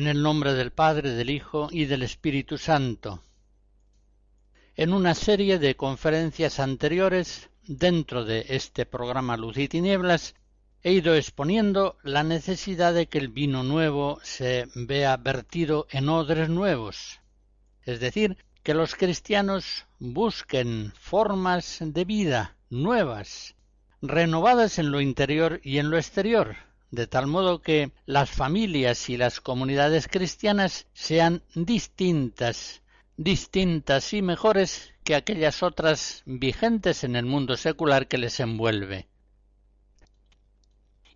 En el nombre del Padre, del Hijo y del Espíritu Santo. En una serie de conferencias anteriores, dentro de este programa Luz y Tinieblas, he ido exponiendo la necesidad de que el vino nuevo se vea vertido en odres nuevos, es decir, que los cristianos busquen formas de vida nuevas, renovadas en lo interior y en lo exterior, de tal modo que las familias y las comunidades cristianas sean distintas, distintas y mejores que aquellas otras vigentes en el mundo secular que les envuelve.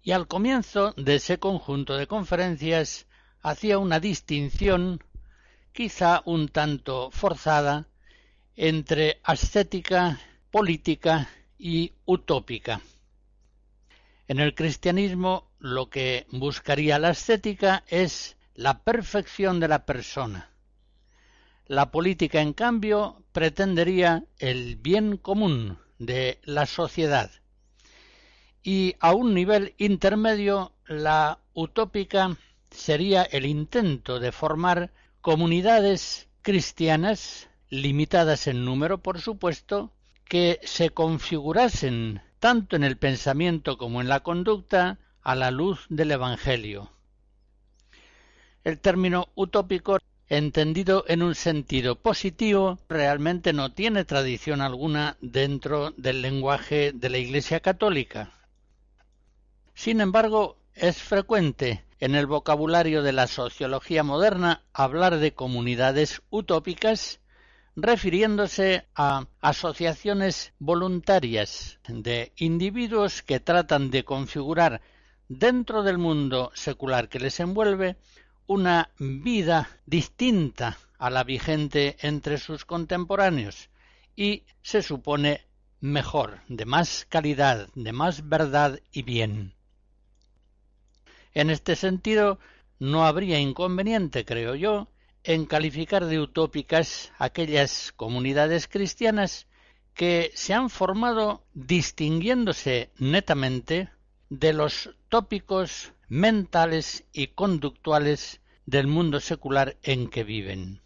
Y al comienzo de ese conjunto de conferencias hacía una distinción, quizá un tanto forzada, entre ascética, política y utópica. En el cristianismo lo que buscaría la estética es la perfección de la persona. La política, en cambio, pretendería el bien común de la sociedad. Y a un nivel intermedio, la utópica sería el intento de formar comunidades cristianas, limitadas en número, por supuesto, que se configurasen tanto en el pensamiento como en la conducta, a la luz del Evangelio. El término utópico, entendido en un sentido positivo, realmente no tiene tradición alguna dentro del lenguaje de la Iglesia católica. Sin embargo, es frecuente en el vocabulario de la sociología moderna hablar de comunidades utópicas refiriéndose a asociaciones voluntarias de individuos que tratan de configurar dentro del mundo secular que les envuelve una vida distinta a la vigente entre sus contemporáneos y se supone mejor, de más calidad, de más verdad y bien. En este sentido, no habría inconveniente, creo yo, en calificar de utópicas aquellas comunidades cristianas que se han formado distinguiéndose netamente de los tópicos mentales y conductuales del mundo secular en que viven.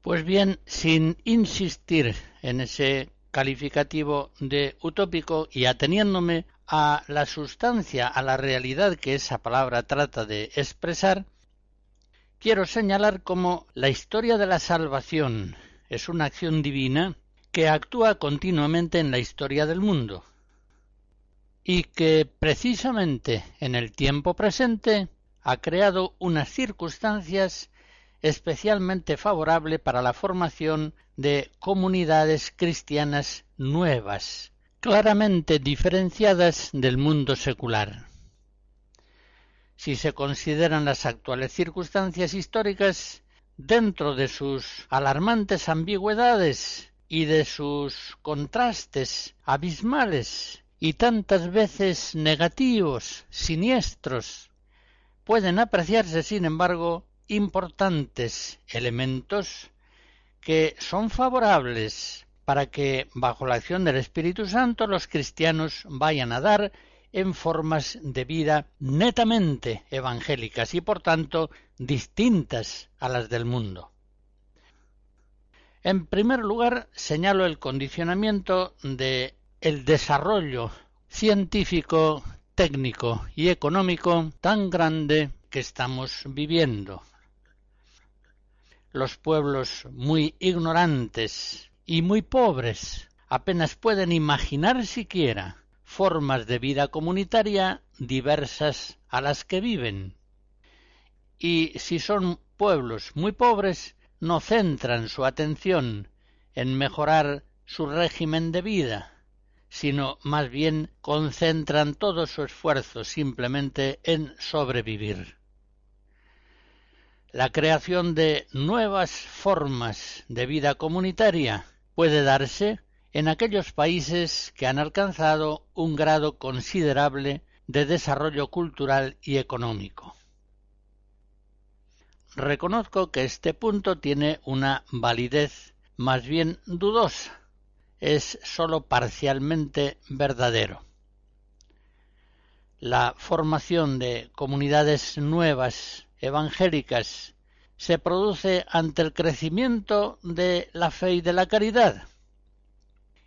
Pues bien, sin insistir en ese calificativo de utópico y ateniéndome a la sustancia, a la realidad que esa palabra trata de expresar, quiero señalar cómo la historia de la salvación es una acción divina que actúa continuamente en la historia del mundo y que precisamente en el tiempo presente ha creado unas circunstancias especialmente favorables para la formación de comunidades cristianas nuevas, claramente diferenciadas del mundo secular. Si se consideran las actuales circunstancias históricas dentro de sus alarmantes ambigüedades y de sus contrastes abismales y tantas veces negativos, siniestros, pueden apreciarse, sin embargo, importantes elementos que son favorables para que, bajo la acción del Espíritu Santo, los cristianos vayan a dar en formas de vida netamente evangélicas y por tanto distintas a las del mundo. En primer lugar, señalo el condicionamiento de el desarrollo científico, técnico y económico tan grande que estamos viviendo. Los pueblos muy ignorantes y muy pobres apenas pueden imaginar siquiera formas de vida comunitaria diversas a las que viven. Y si son pueblos muy pobres, no centran su atención en mejorar su régimen de vida, sino más bien concentran todo su esfuerzo simplemente en sobrevivir. La creación de nuevas formas de vida comunitaria puede darse en aquellos países que han alcanzado un grado considerable de desarrollo cultural y económico. Reconozco que este punto tiene una validez más bien dudosa, es sólo parcialmente verdadero. La formación de comunidades nuevas evangélicas se produce ante el crecimiento de la fe y de la caridad,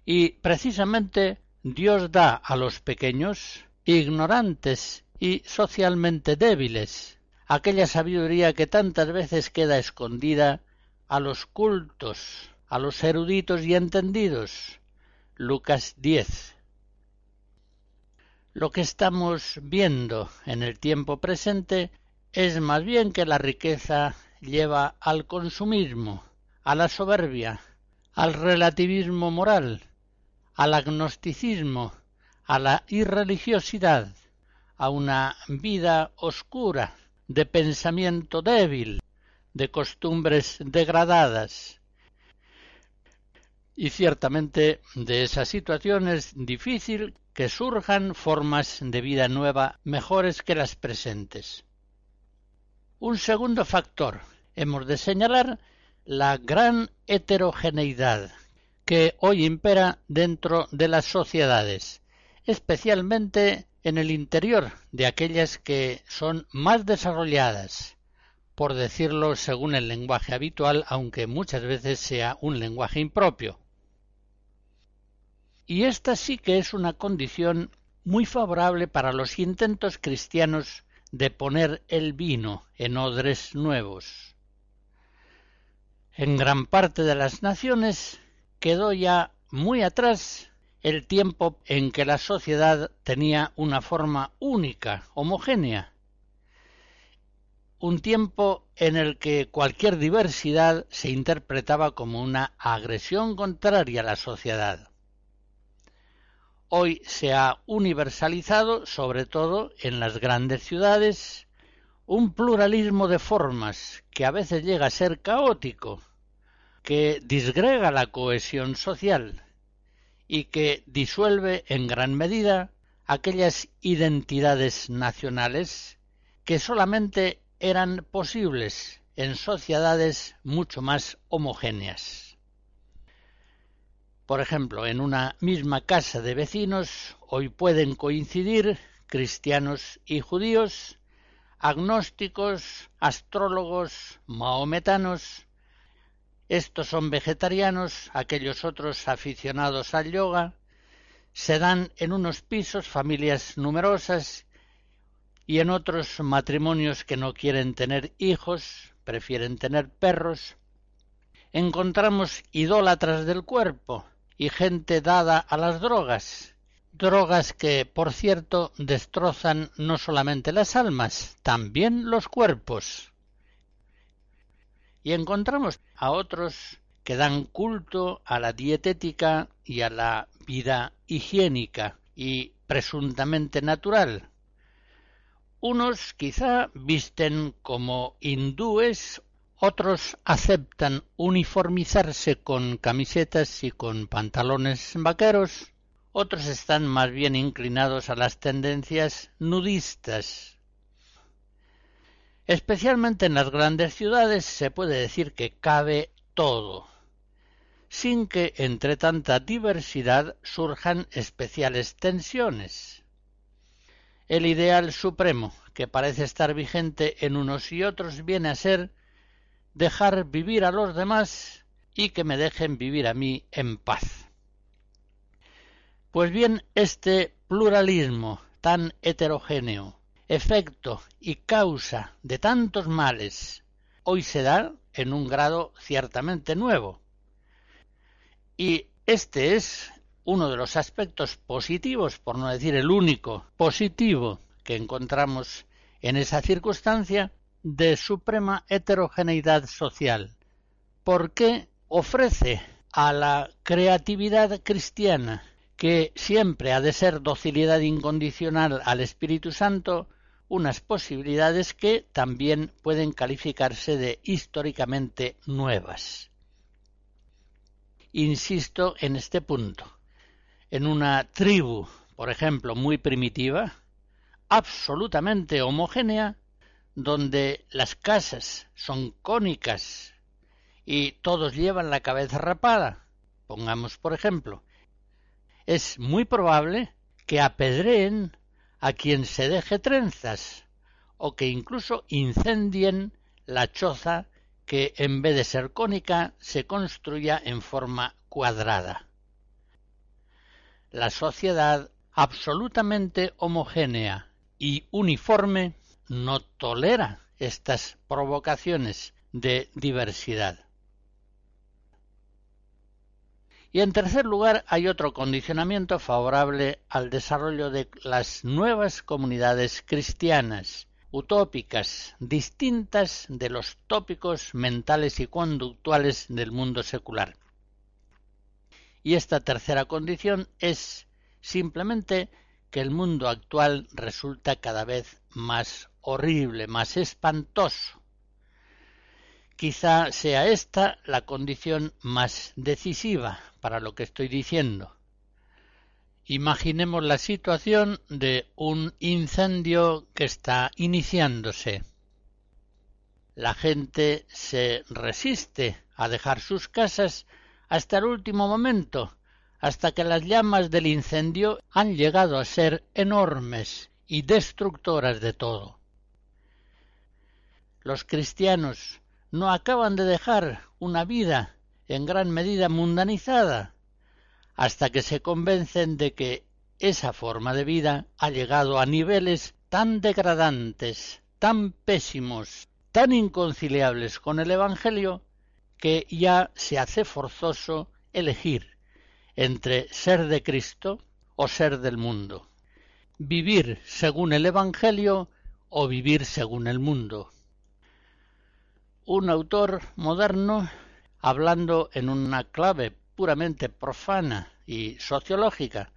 y precisamente Dios da a los pequeños, ignorantes y socialmente débiles, aquella sabiduría que tantas veces queda escondida a los cultos, a los eruditos y entendidos. Lucas 10. Lo que estamos viendo en el tiempo presente es más bien que la riqueza lleva al consumismo, a la soberbia, al relativismo moral, al agnosticismo, a la irreligiosidad, a una vida oscura, de pensamiento débil, de costumbres degradadas. Y ciertamente de esa situación es difícil que surjan formas de vida nueva mejores que las presentes. Un segundo factor hemos de señalar la gran heterogeneidad que hoy impera dentro de las sociedades, especialmente en el interior de aquellas que son más desarrolladas, por decirlo según el lenguaje habitual, aunque muchas veces sea un lenguaje impropio. Y esta sí que es una condición muy favorable para los intentos cristianos de poner el vino en odres nuevos. En gran parte de las naciones quedó ya muy atrás el tiempo en que la sociedad tenía una forma única, homogénea. Un tiempo en el que cualquier diversidad se interpretaba como una agresión contraria a la sociedad. Hoy se ha universalizado, sobre todo en las grandes ciudades, un pluralismo de formas que a veces llega a ser caótico, que disgrega la cohesión social y que disuelve en gran medida aquellas identidades nacionales que solamente eran posibles en sociedades mucho más homogéneas. Por ejemplo, en una misma casa de vecinos hoy pueden coincidir cristianos y judíos, agnósticos, astrólogos, mahometanos, estos son vegetarianos, aquellos otros aficionados al yoga. Se dan en unos pisos familias numerosas y en otros matrimonios que no quieren tener hijos, prefieren tener perros. Encontramos idólatras del cuerpo y gente dada a las drogas, drogas que, por cierto, destrozan no solamente las almas, también los cuerpos y encontramos a otros que dan culto a la dietética y a la vida higiénica y presuntamente natural. Unos quizá visten como hindúes, otros aceptan uniformizarse con camisetas y con pantalones vaqueros, otros están más bien inclinados a las tendencias nudistas Especialmente en las grandes ciudades se puede decir que cabe todo, sin que entre tanta diversidad surjan especiales tensiones. El ideal supremo que parece estar vigente en unos y otros viene a ser dejar vivir a los demás y que me dejen vivir a mí en paz. Pues bien, este pluralismo tan heterogéneo, efecto y causa de tantos males, hoy se da en un grado ciertamente nuevo. Y este es uno de los aspectos positivos, por no decir el único positivo que encontramos en esa circunstancia de suprema heterogeneidad social, porque ofrece a la creatividad cristiana, que siempre ha de ser docilidad incondicional al Espíritu Santo, unas posibilidades que también pueden calificarse de históricamente nuevas. Insisto en este punto. En una tribu, por ejemplo, muy primitiva, absolutamente homogénea, donde las casas son cónicas y todos llevan la cabeza rapada, pongamos por ejemplo, es muy probable que apedreen a quien se deje trenzas o que incluso incendien la choza que en vez de ser cónica se construya en forma cuadrada. La sociedad absolutamente homogénea y uniforme no tolera estas provocaciones de diversidad. Y en tercer lugar, hay otro condicionamiento favorable al desarrollo de las nuevas comunidades cristianas, utópicas, distintas de los tópicos mentales y conductuales del mundo secular. Y esta tercera condición es simplemente que el mundo actual resulta cada vez más horrible, más espantoso. Quizá sea esta la condición más decisiva para lo que estoy diciendo. Imaginemos la situación de un incendio que está iniciándose. La gente se resiste a dejar sus casas hasta el último momento, hasta que las llamas del incendio han llegado a ser enormes y destructoras de todo. Los cristianos no acaban de dejar una vida en gran medida mundanizada hasta que se convencen de que esa forma de vida ha llegado a niveles tan degradantes, tan pésimos, tan inconciliables con el Evangelio, que ya se hace forzoso elegir entre ser de Cristo o ser del mundo vivir según el Evangelio o vivir según el mundo. Un autor moderno, hablando en una clave puramente profana y sociológica,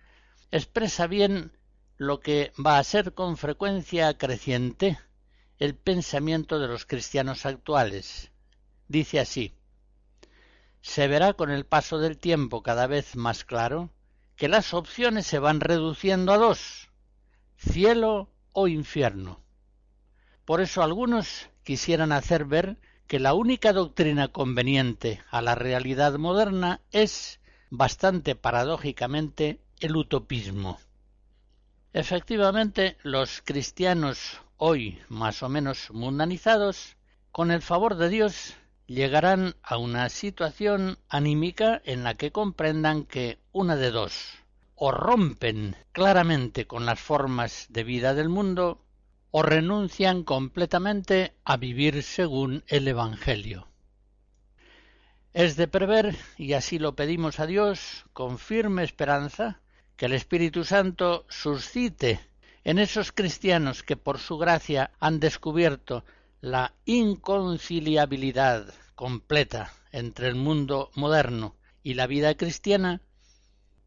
expresa bien lo que va a ser con frecuencia creciente el pensamiento de los cristianos actuales. Dice así Se verá con el paso del tiempo cada vez más claro que las opciones se van reduciendo a dos cielo o infierno. Por eso algunos quisieran hacer ver que la única doctrina conveniente a la realidad moderna es, bastante paradójicamente, el utopismo. Efectivamente, los cristianos hoy más o menos mundanizados, con el favor de Dios, llegarán a una situación anímica en la que comprendan que una de dos o rompen claramente con las formas de vida del mundo o renuncian completamente a vivir según el Evangelio. Es de prever, y así lo pedimos a Dios, con firme esperanza, que el Espíritu Santo suscite en esos cristianos que por su gracia han descubierto la inconciliabilidad completa entre el mundo moderno y la vida cristiana,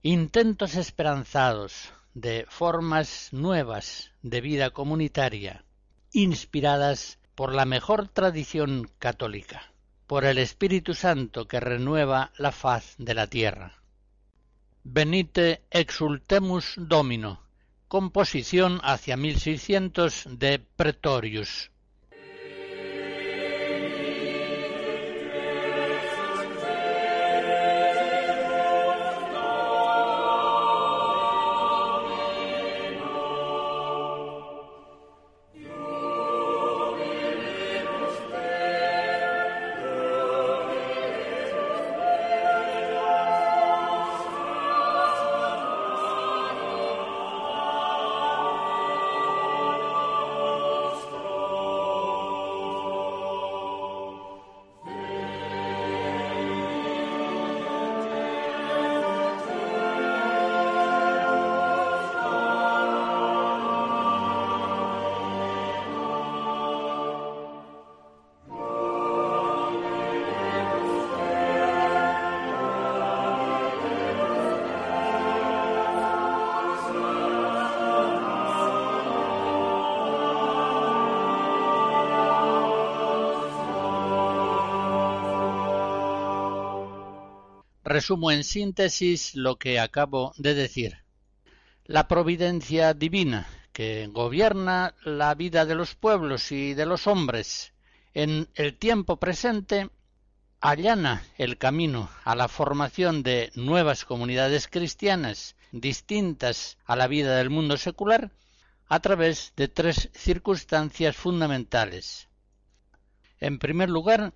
intentos esperanzados de formas nuevas de vida comunitaria, inspiradas por la mejor tradición católica, por el Espíritu Santo que renueva la faz de la tierra. Venite exultemus domino, composición hacia 1600 de Pretorius. Resumo en síntesis lo que acabo de decir. La providencia divina, que gobierna la vida de los pueblos y de los hombres en el tiempo presente, allana el camino a la formación de nuevas comunidades cristianas distintas a la vida del mundo secular a través de tres circunstancias fundamentales. En primer lugar,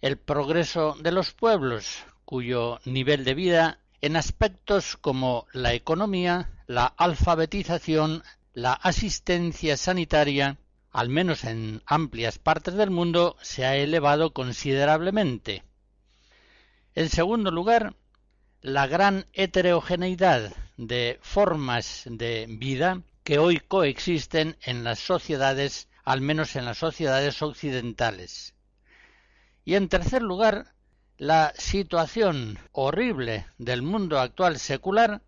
el progreso de los pueblos, cuyo nivel de vida en aspectos como la economía, la alfabetización, la asistencia sanitaria, al menos en amplias partes del mundo, se ha elevado considerablemente. En segundo lugar, la gran heterogeneidad de formas de vida que hoy coexisten en las sociedades, al menos en las sociedades occidentales. Y en tercer lugar, la situación horrible del mundo actual secular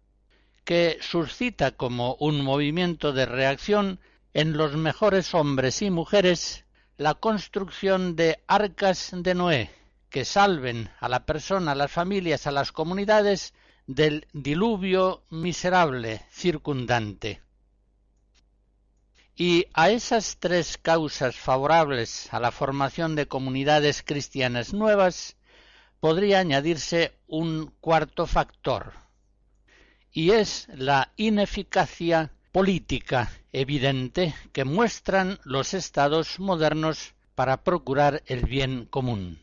que suscita como un movimiento de reacción en los mejores hombres y mujeres la construcción de arcas de Noé que salven a la persona, a las familias, a las comunidades del diluvio miserable circundante. Y a esas tres causas favorables a la formación de comunidades cristianas nuevas podría añadirse un cuarto factor, y es la ineficacia política evidente que muestran los estados modernos para procurar el bien común.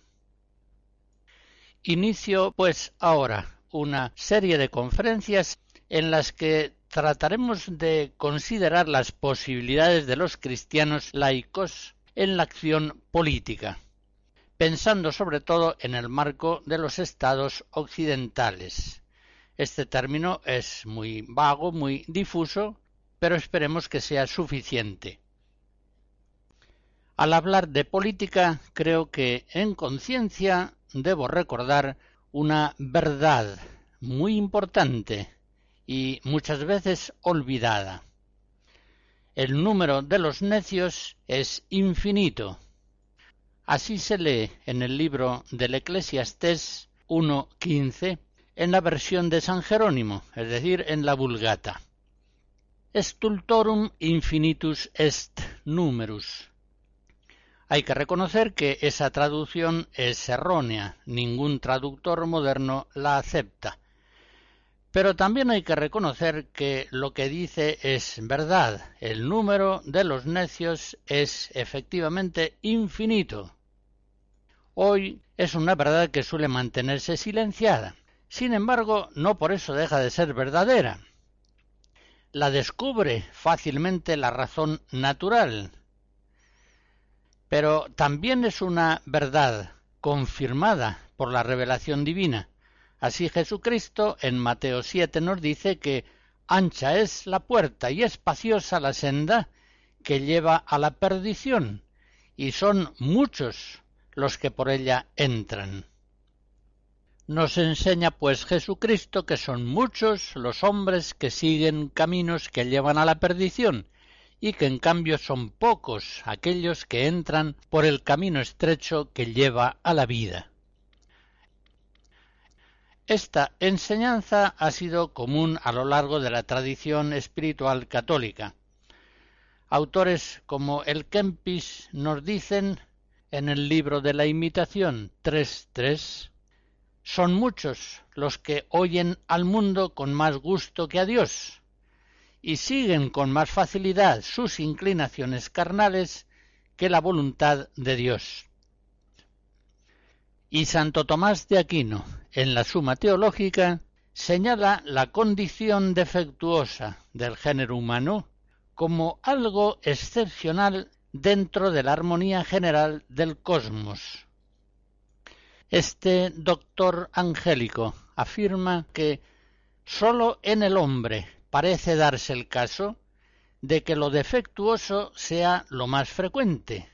Inicio, pues, ahora una serie de conferencias en las que trataremos de considerar las posibilidades de los cristianos laicos en la acción política, pensando sobre todo en el marco de los estados occidentales este término es muy vago, muy difuso, pero esperemos que sea suficiente. Al hablar de política, creo que en conciencia debo recordar una verdad muy importante y muchas veces olvidada. El número de los necios es infinito. Así se lee en el libro del Eclesiastés 1.15 en la versión de San Jerónimo, es decir, en la Vulgata. Stultorum infinitus est numerus. Hay que reconocer que esa traducción es errónea, ningún traductor moderno la acepta. Pero también hay que reconocer que lo que dice es verdad, el número de los necios es efectivamente infinito. Hoy es una verdad que suele mantenerse silenciada. Sin embargo, no por eso deja de ser verdadera. La descubre fácilmente la razón natural. Pero también es una verdad confirmada por la revelación divina. Así Jesucristo en Mateo 7 nos dice que ancha es la puerta y espaciosa la senda que lleva a la perdición, y son muchos los que por ella entran. Nos enseña pues Jesucristo que son muchos los hombres que siguen caminos que llevan a la perdición, y que en cambio son pocos aquellos que entran por el camino estrecho que lleva a la vida. Esta enseñanza ha sido común a lo largo de la tradición espiritual católica. Autores como el Kempis nos dicen en el libro de la imitación 3.3 son muchos los que oyen al mundo con más gusto que a Dios, y siguen con más facilidad sus inclinaciones carnales que la voluntad de Dios. Y Santo Tomás de Aquino, en la Suma Teológica, señala la condición defectuosa del género humano como algo excepcional dentro de la armonía general del cosmos, este doctor angélico afirma que sólo en el hombre parece darse el caso de que lo defectuoso sea lo más frecuente,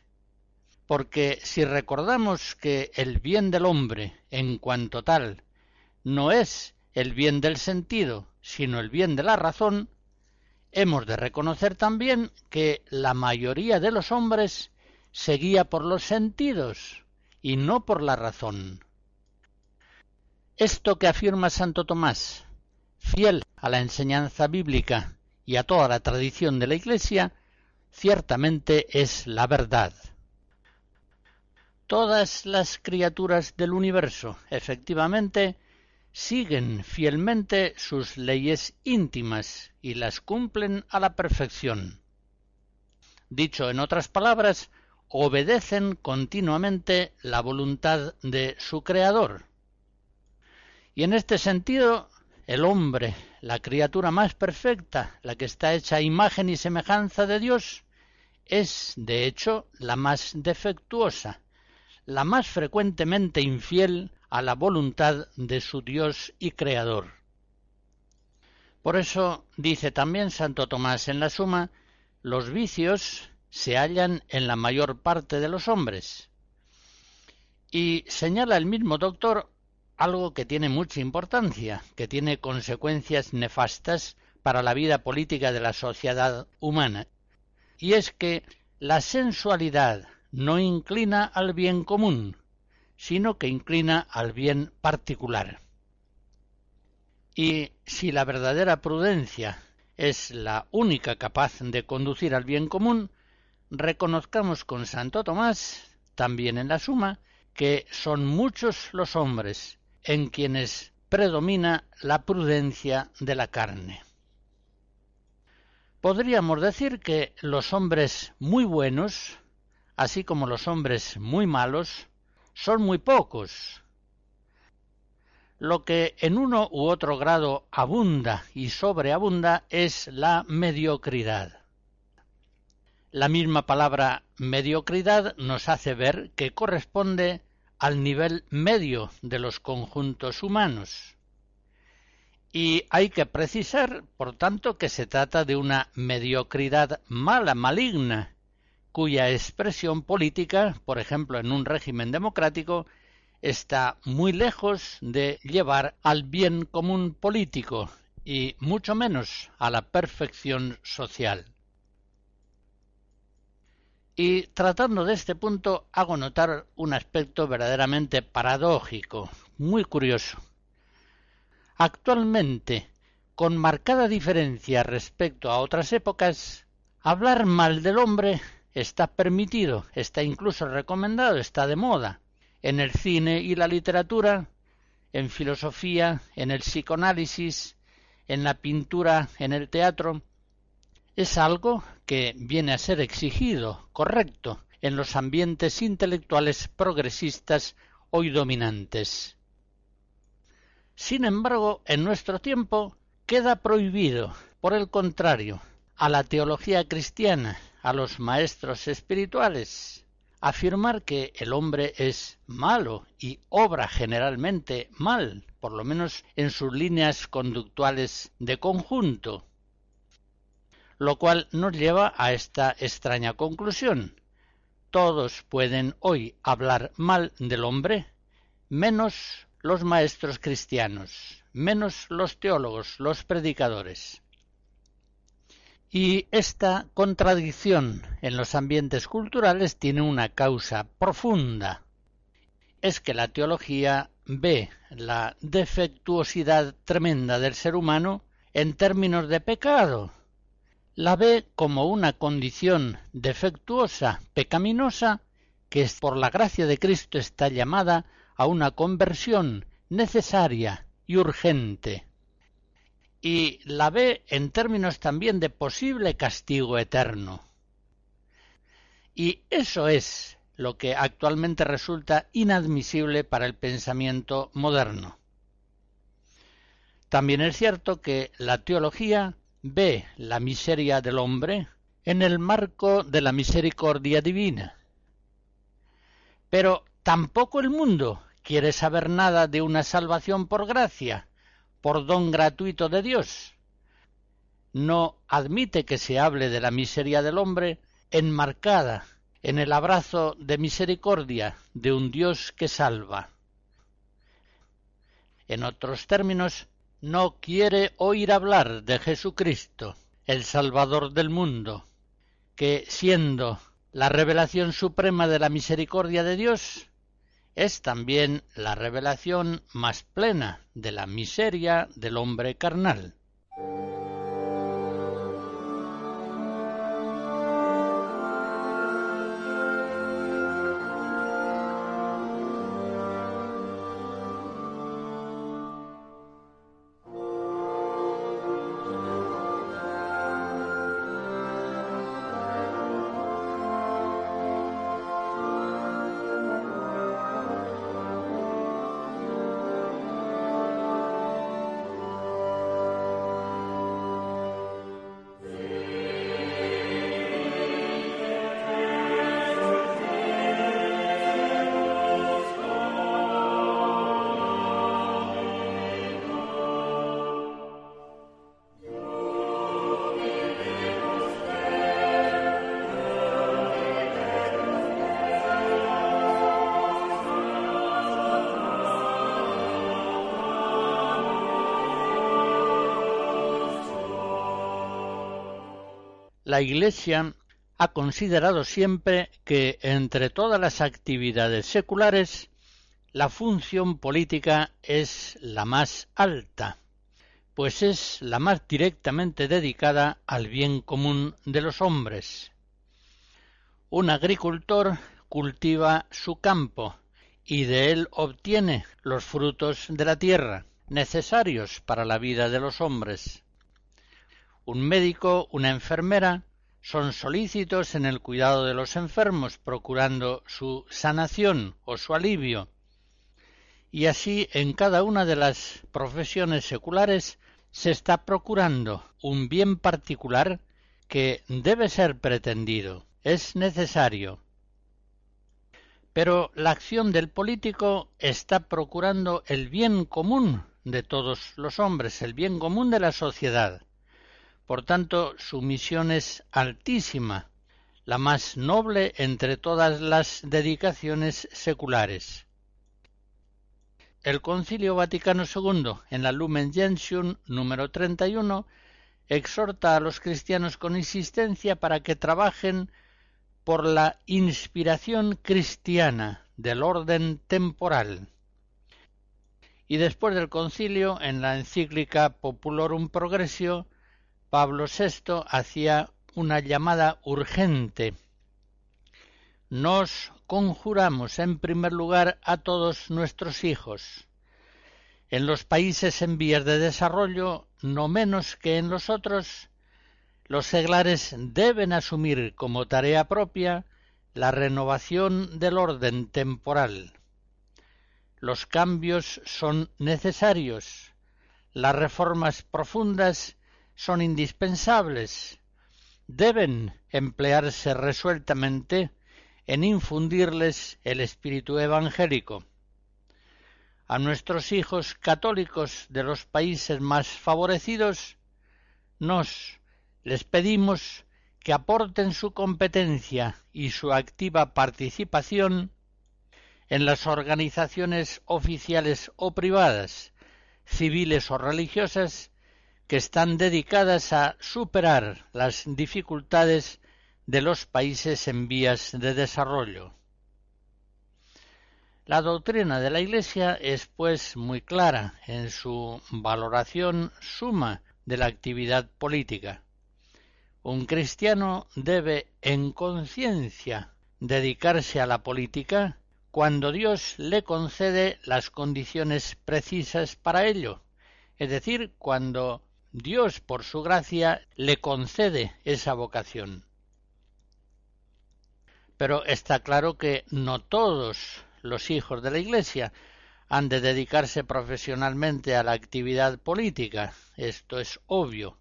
porque si recordamos que el bien del hombre, en cuanto tal, no es el bien del sentido, sino el bien de la razón, hemos de reconocer también que la mayoría de los hombres se guía por los sentidos, y no por la razón. esto que afirma Santo Tomás, fiel a la enseñanza bíblica y a toda la tradición de la Iglesia, ciertamente es la verdad. Todas las criaturas del universo, efectivamente, siguen fielmente sus leyes íntimas y las cumplen a la perfección. Dicho en otras palabras, obedecen continuamente la voluntad de su Creador. Y en este sentido, el hombre, la criatura más perfecta, la que está hecha imagen y semejanza de Dios, es, de hecho, la más defectuosa, la más frecuentemente infiel a la voluntad de su Dios y Creador. Por eso dice también Santo Tomás en la Suma, los vicios se hallan en la mayor parte de los hombres. Y señala el mismo doctor algo que tiene mucha importancia, que tiene consecuencias nefastas para la vida política de la sociedad humana, y es que la sensualidad no inclina al bien común, sino que inclina al bien particular. Y si la verdadera prudencia es la única capaz de conducir al bien común, reconozcamos con Santo Tomás, también en la suma, que son muchos los hombres en quienes predomina la prudencia de la carne. Podríamos decir que los hombres muy buenos, así como los hombres muy malos, son muy pocos. Lo que en uno u otro grado abunda y sobreabunda es la mediocridad. La misma palabra mediocridad nos hace ver que corresponde al nivel medio de los conjuntos humanos. Y hay que precisar, por tanto, que se trata de una mediocridad mala, maligna, cuya expresión política, por ejemplo, en un régimen democrático, está muy lejos de llevar al bien común político y mucho menos a la perfección social. Y tratando de este punto hago notar un aspecto verdaderamente paradójico, muy curioso. Actualmente, con marcada diferencia respecto a otras épocas, hablar mal del hombre está permitido, está incluso recomendado, está de moda, en el cine y la literatura, en filosofía, en el psicoanálisis, en la pintura, en el teatro, es algo que viene a ser exigido, correcto, en los ambientes intelectuales progresistas hoy dominantes. Sin embargo, en nuestro tiempo queda prohibido, por el contrario, a la teología cristiana, a los maestros espirituales, afirmar que el hombre es malo y obra generalmente mal, por lo menos en sus líneas conductuales de conjunto, lo cual nos lleva a esta extraña conclusión. Todos pueden hoy hablar mal del hombre, menos los maestros cristianos, menos los teólogos, los predicadores. Y esta contradicción en los ambientes culturales tiene una causa profunda. Es que la teología ve la defectuosidad tremenda del ser humano en términos de pecado, la ve como una condición defectuosa, pecaminosa, que por la gracia de Cristo está llamada a una conversión necesaria y urgente. Y la ve en términos también de posible castigo eterno. Y eso es lo que actualmente resulta inadmisible para el pensamiento moderno. También es cierto que la teología ve la miseria del hombre en el marco de la misericordia divina. Pero tampoco el mundo quiere saber nada de una salvación por gracia, por don gratuito de Dios. No admite que se hable de la miseria del hombre enmarcada en el abrazo de misericordia de un Dios que salva. En otros términos, no quiere oír hablar de Jesucristo, el Salvador del mundo, que siendo la revelación suprema de la misericordia de Dios, es también la revelación más plena de la miseria del hombre carnal. La Iglesia ha considerado siempre que entre todas las actividades seculares la función política es la más alta, pues es la más directamente dedicada al bien común de los hombres. Un agricultor cultiva su campo y de él obtiene los frutos de la tierra necesarios para la vida de los hombres. Un médico, una enfermera, son solícitos en el cuidado de los enfermos, procurando su sanación o su alivio. Y así en cada una de las profesiones seculares se está procurando un bien particular que debe ser pretendido, es necesario. Pero la acción del político está procurando el bien común de todos los hombres, el bien común de la sociedad. Por tanto, su misión es altísima, la más noble entre todas las dedicaciones seculares. El Concilio Vaticano II, en la Lumen Gentium número 31, exhorta a los cristianos con insistencia para que trabajen por la inspiración cristiana del orden temporal. Y después del concilio, en la encíclica Populorum Progressio, Pablo VI hacía una llamada urgente. Nos conjuramos en primer lugar a todos nuestros hijos. En los países en vías de desarrollo, no menos que en los otros, los seglares deben asumir como tarea propia la renovación del orden temporal. Los cambios son necesarios, las reformas profundas son indispensables. Deben emplearse resueltamente en infundirles el espíritu evangélico. A nuestros hijos católicos de los países más favorecidos nos les pedimos que aporten su competencia y su activa participación en las organizaciones oficiales o privadas, civiles o religiosas que están dedicadas a superar las dificultades de los países en vías de desarrollo. La doctrina de la Iglesia es, pues, muy clara en su valoración suma de la actividad política. Un cristiano debe, en conciencia, dedicarse a la política cuando Dios le concede las condiciones precisas para ello, es decir, cuando Dios, por su gracia, le concede esa vocación. Pero está claro que no todos los hijos de la Iglesia han de dedicarse profesionalmente a la actividad política. Esto es obvio.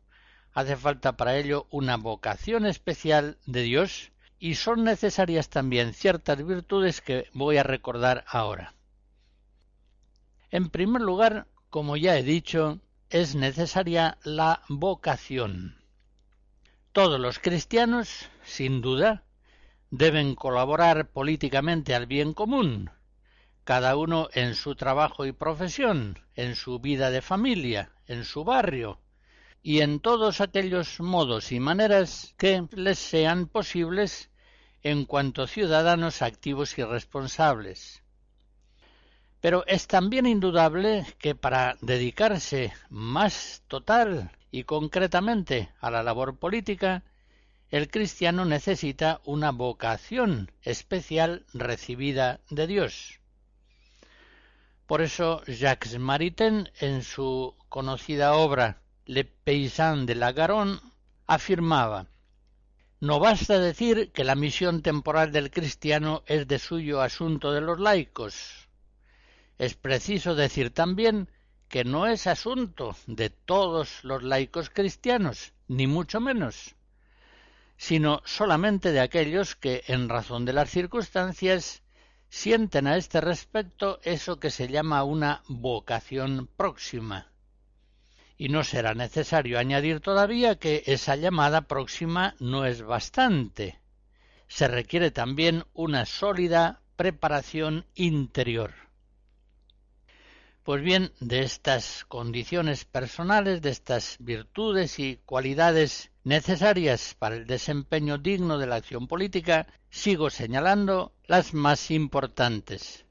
Hace falta para ello una vocación especial de Dios y son necesarias también ciertas virtudes que voy a recordar ahora. En primer lugar, como ya he dicho, es necesaria la vocación. Todos los cristianos, sin duda, deben colaborar políticamente al bien común, cada uno en su trabajo y profesión, en su vida de familia, en su barrio, y en todos aquellos modos y maneras que les sean posibles en cuanto ciudadanos activos y responsables. Pero es también indudable que para dedicarse más total y concretamente a la labor política, el cristiano necesita una vocación especial recibida de Dios. Por eso Jacques Maritain, en su conocida obra Le Paysan de la Garonne, afirmaba No basta decir que la misión temporal del cristiano es de suyo asunto de los laicos. Es preciso decir también que no es asunto de todos los laicos cristianos, ni mucho menos, sino solamente de aquellos que, en razón de las circunstancias, sienten a este respecto eso que se llama una vocación próxima. Y no será necesario añadir todavía que esa llamada próxima no es bastante. Se requiere también una sólida preparación interior. Pues bien, de estas condiciones personales, de estas virtudes y cualidades necesarias para el desempeño digno de la acción política, sigo señalando las más importantes.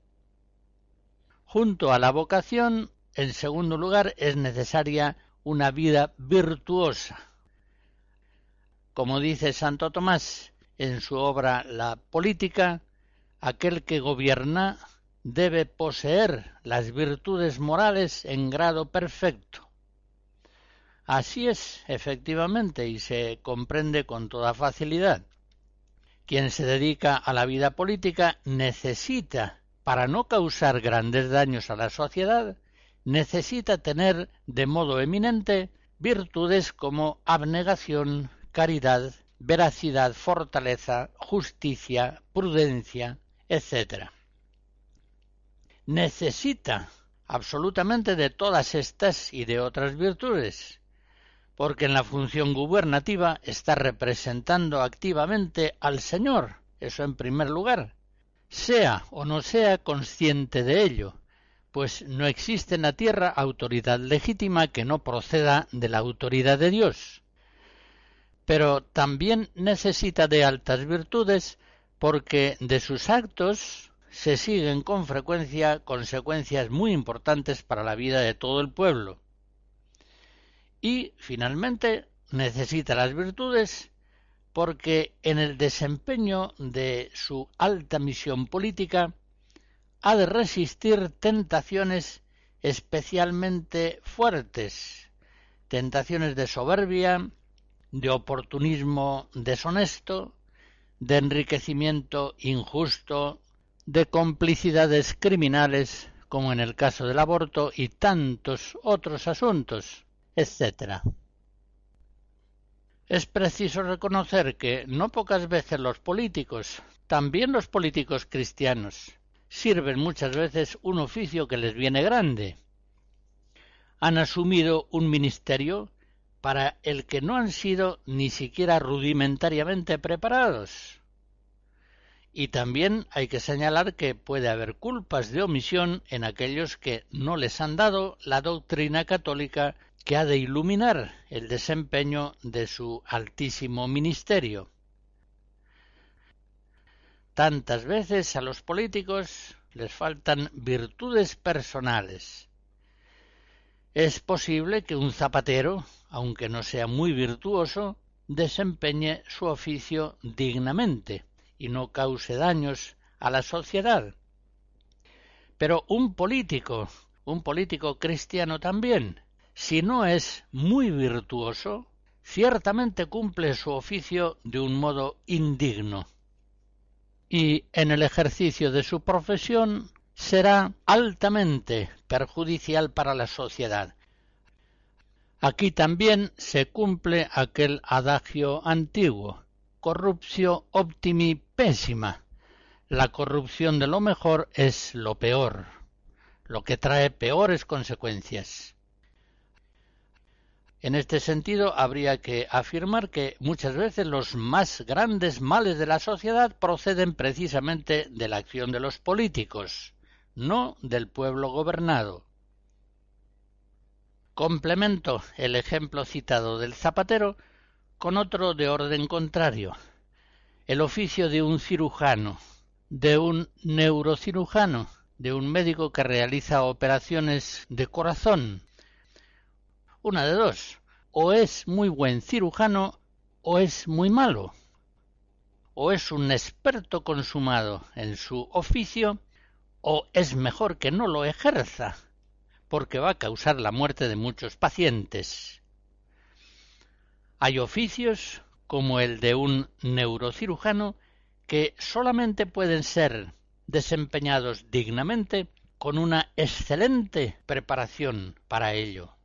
Junto a la vocación, en segundo lugar, es necesaria una vida virtuosa. Como dice Santo Tomás en su obra La política, aquel que gobierna debe poseer las virtudes morales en grado perfecto. Así es, efectivamente, y se comprende con toda facilidad. Quien se dedica a la vida política necesita, para no causar grandes daños a la sociedad, necesita tener de modo eminente virtudes como abnegación, caridad, veracidad, fortaleza, justicia, prudencia, etc necesita absolutamente de todas estas y de otras virtudes, porque en la función gubernativa está representando activamente al Señor, eso en primer lugar, sea o no sea consciente de ello, pues no existe en la tierra autoridad legítima que no proceda de la autoridad de Dios. Pero también necesita de altas virtudes porque de sus actos se siguen con frecuencia consecuencias muy importantes para la vida de todo el pueblo. Y, finalmente, necesita las virtudes porque en el desempeño de su alta misión política ha de resistir tentaciones especialmente fuertes, tentaciones de soberbia, de oportunismo deshonesto, de enriquecimiento injusto, de complicidades criminales como en el caso del aborto y tantos otros asuntos, etc. Es preciso reconocer que no pocas veces los políticos, también los políticos cristianos, sirven muchas veces un oficio que les viene grande. Han asumido un ministerio para el que no han sido ni siquiera rudimentariamente preparados y también hay que señalar que puede haber culpas de omisión en aquellos que no les han dado la doctrina católica que ha de iluminar el desempeño de su altísimo ministerio. Tantas veces a los políticos les faltan virtudes personales. Es posible que un zapatero, aunque no sea muy virtuoso, desempeñe su oficio dignamente y no cause daños a la sociedad. Pero un político, un político cristiano también, si no es muy virtuoso, ciertamente cumple su oficio de un modo indigno. Y en el ejercicio de su profesión será altamente perjudicial para la sociedad. Aquí también se cumple aquel adagio antiguo corruptio optimi pésima. La corrupción de lo mejor es lo peor, lo que trae peores consecuencias. En este sentido, habría que afirmar que muchas veces los más grandes males de la sociedad proceden precisamente de la acción de los políticos, no del pueblo gobernado. Complemento el ejemplo citado del zapatero con otro de orden contrario, el oficio de un cirujano, de un neurocirujano, de un médico que realiza operaciones de corazón. Una de dos, o es muy buen cirujano o es muy malo. O es un experto consumado en su oficio o es mejor que no lo ejerza, porque va a causar la muerte de muchos pacientes. Hay oficios, como el de un neurocirujano, que solamente pueden ser desempeñados dignamente con una excelente preparación para ello.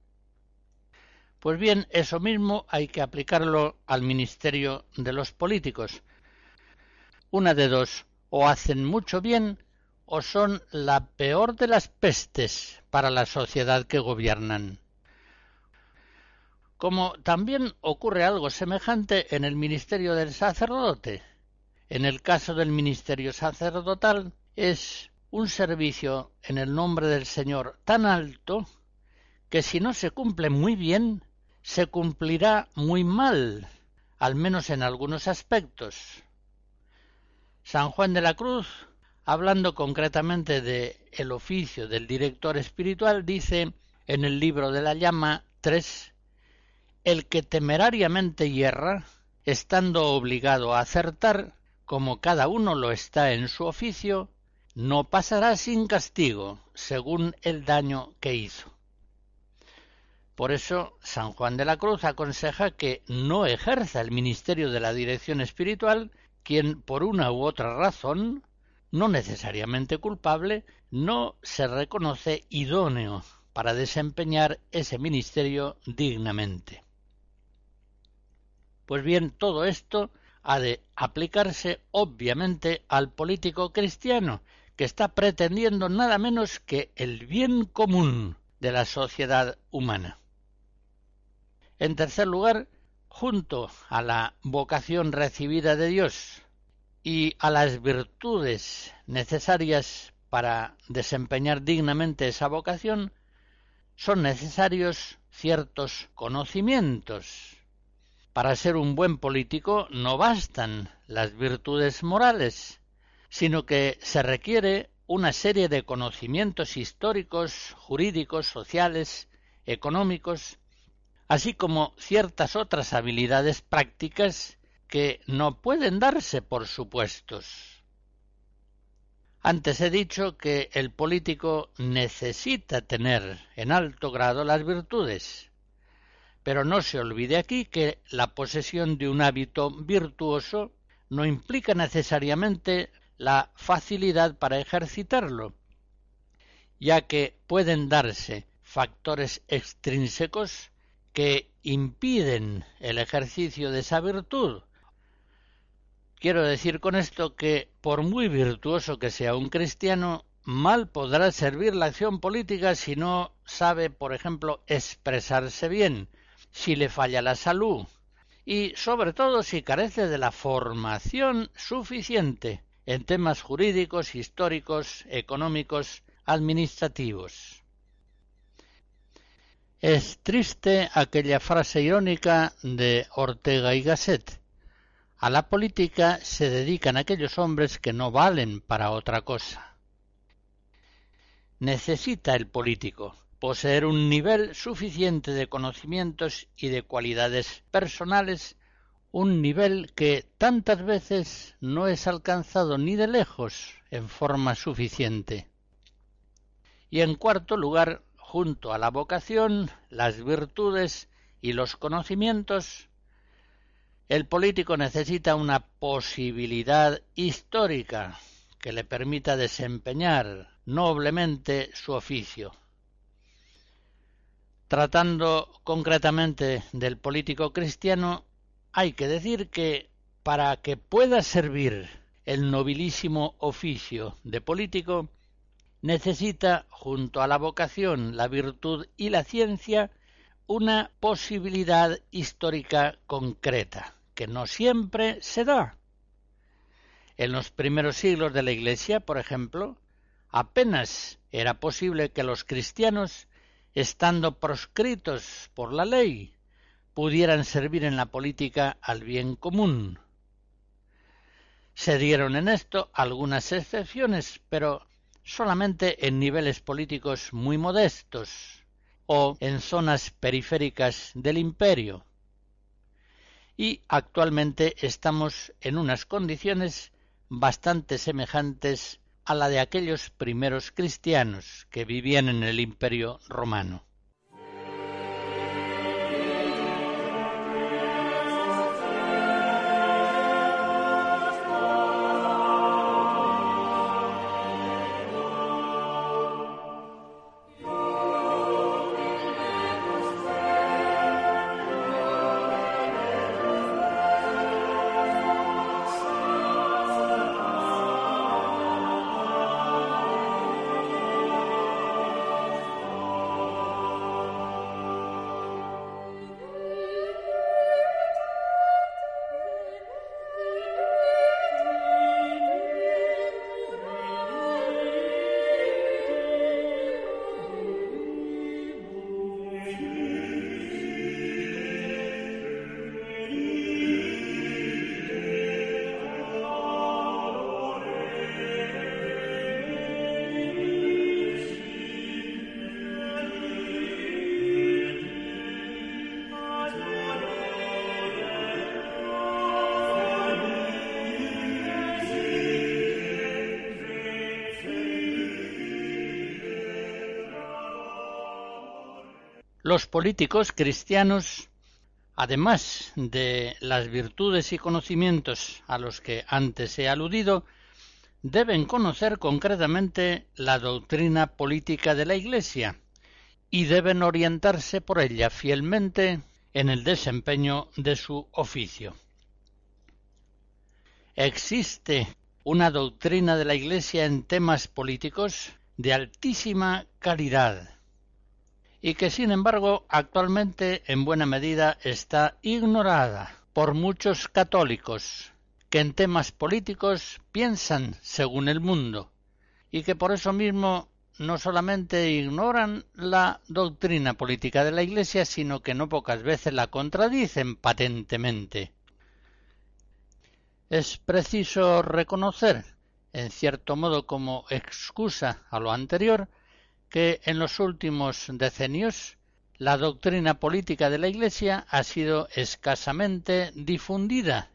Pues bien, eso mismo hay que aplicarlo al ministerio de los políticos. Una de dos, o hacen mucho bien o son la peor de las pestes para la sociedad que gobiernan. Como también ocurre algo semejante en el ministerio del sacerdote. En el caso del ministerio sacerdotal es un servicio en el nombre del Señor tan alto que si no se cumple muy bien, se cumplirá muy mal, al menos en algunos aspectos. San Juan de la Cruz hablando concretamente de el oficio del director espiritual, dice en el libro de la llama 3, el que temerariamente hierra, estando obligado a acertar, como cada uno lo está en su oficio, no pasará sin castigo, según el daño que hizo. Por eso San Juan de la Cruz aconseja que no ejerza el ministerio de la dirección espiritual quien por una u otra razón no necesariamente culpable, no se reconoce idóneo para desempeñar ese ministerio dignamente. Pues bien, todo esto ha de aplicarse obviamente al político cristiano, que está pretendiendo nada menos que el bien común de la sociedad humana. En tercer lugar, junto a la vocación recibida de Dios y a las virtudes necesarias para desempeñar dignamente esa vocación, son necesarios ciertos conocimientos. Para ser un buen político no bastan las virtudes morales, sino que se requiere una serie de conocimientos históricos, jurídicos, sociales, económicos, así como ciertas otras habilidades prácticas que no pueden darse por supuestos. Antes he dicho que el político necesita tener en alto grado las virtudes, pero no se olvide aquí que la posesión de un hábito virtuoso no implica necesariamente la facilidad para ejercitarlo, ya que pueden darse factores extrínsecos que impiden el ejercicio de esa virtud, Quiero decir con esto que, por muy virtuoso que sea un cristiano, mal podrá servir la acción política si no sabe, por ejemplo, expresarse bien, si le falla la salud y, sobre todo, si carece de la formación suficiente en temas jurídicos, históricos, económicos, administrativos. Es triste aquella frase irónica de Ortega y Gasset a la política se dedican aquellos hombres que no valen para otra cosa. Necesita el político poseer un nivel suficiente de conocimientos y de cualidades personales, un nivel que tantas veces no es alcanzado ni de lejos en forma suficiente. Y en cuarto lugar, junto a la vocación, las virtudes y los conocimientos, el político necesita una posibilidad histórica que le permita desempeñar noblemente su oficio. Tratando concretamente del político cristiano, hay que decir que para que pueda servir el nobilísimo oficio de político, necesita, junto a la vocación, la virtud y la ciencia, una posibilidad histórica concreta que no siempre se da. En los primeros siglos de la Iglesia, por ejemplo, apenas era posible que los cristianos, estando proscritos por la ley, pudieran servir en la política al bien común. Se dieron en esto algunas excepciones, pero solamente en niveles políticos muy modestos o en zonas periféricas del imperio. Y actualmente estamos en unas condiciones bastante semejantes a la de aquellos primeros cristianos que vivían en el imperio romano. Los políticos cristianos, además de las virtudes y conocimientos a los que antes he aludido, deben conocer concretamente la doctrina política de la Iglesia y deben orientarse por ella fielmente en el desempeño de su oficio. Existe una doctrina de la Iglesia en temas políticos de altísima calidad y que sin embargo actualmente en buena medida está ignorada por muchos católicos que en temas políticos piensan según el mundo y que por eso mismo no solamente ignoran la doctrina política de la Iglesia, sino que no pocas veces la contradicen patentemente. Es preciso reconocer, en cierto modo como excusa a lo anterior, que en los últimos decenios la doctrina política de la Iglesia ha sido escasamente difundida